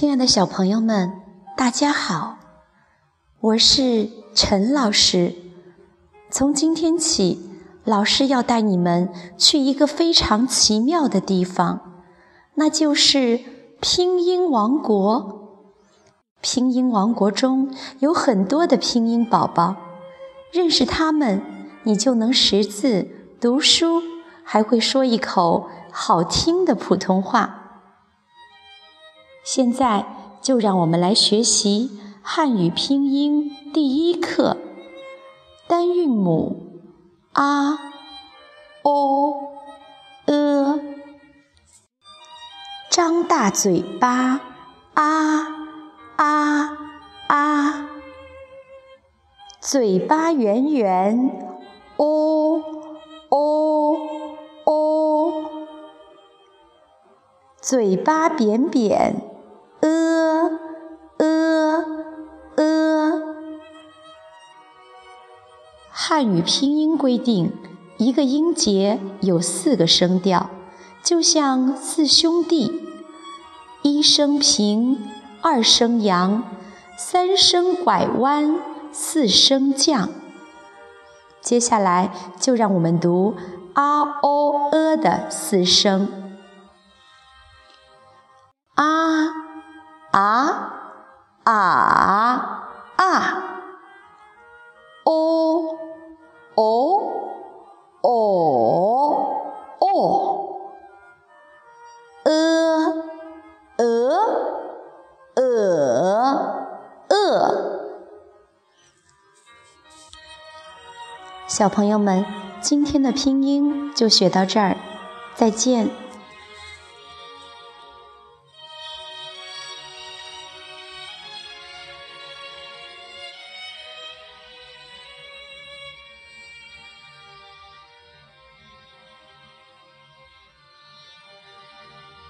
亲爱的小朋友们，大家好，我是陈老师。从今天起，老师要带你们去一个非常奇妙的地方，那就是拼音王国。拼音王国中有很多的拼音宝宝，认识他们，你就能识字、读书，还会说一口好听的普通话。现在就让我们来学习汉语拼音第一课，单韵母 a、o、e。张大嘴巴啊啊啊，嘴巴圆圆哦哦哦，嘴巴扁扁。汉语拼音规定，一个音节有四个声调，就像四兄弟：一声平，二声扬，三声拐弯，四声降。接下来就让我们读 a o e 的四声：啊啊啊。哦哦哦，呃呃呃呃，小朋友们，今天的拼音就学到这儿，再见。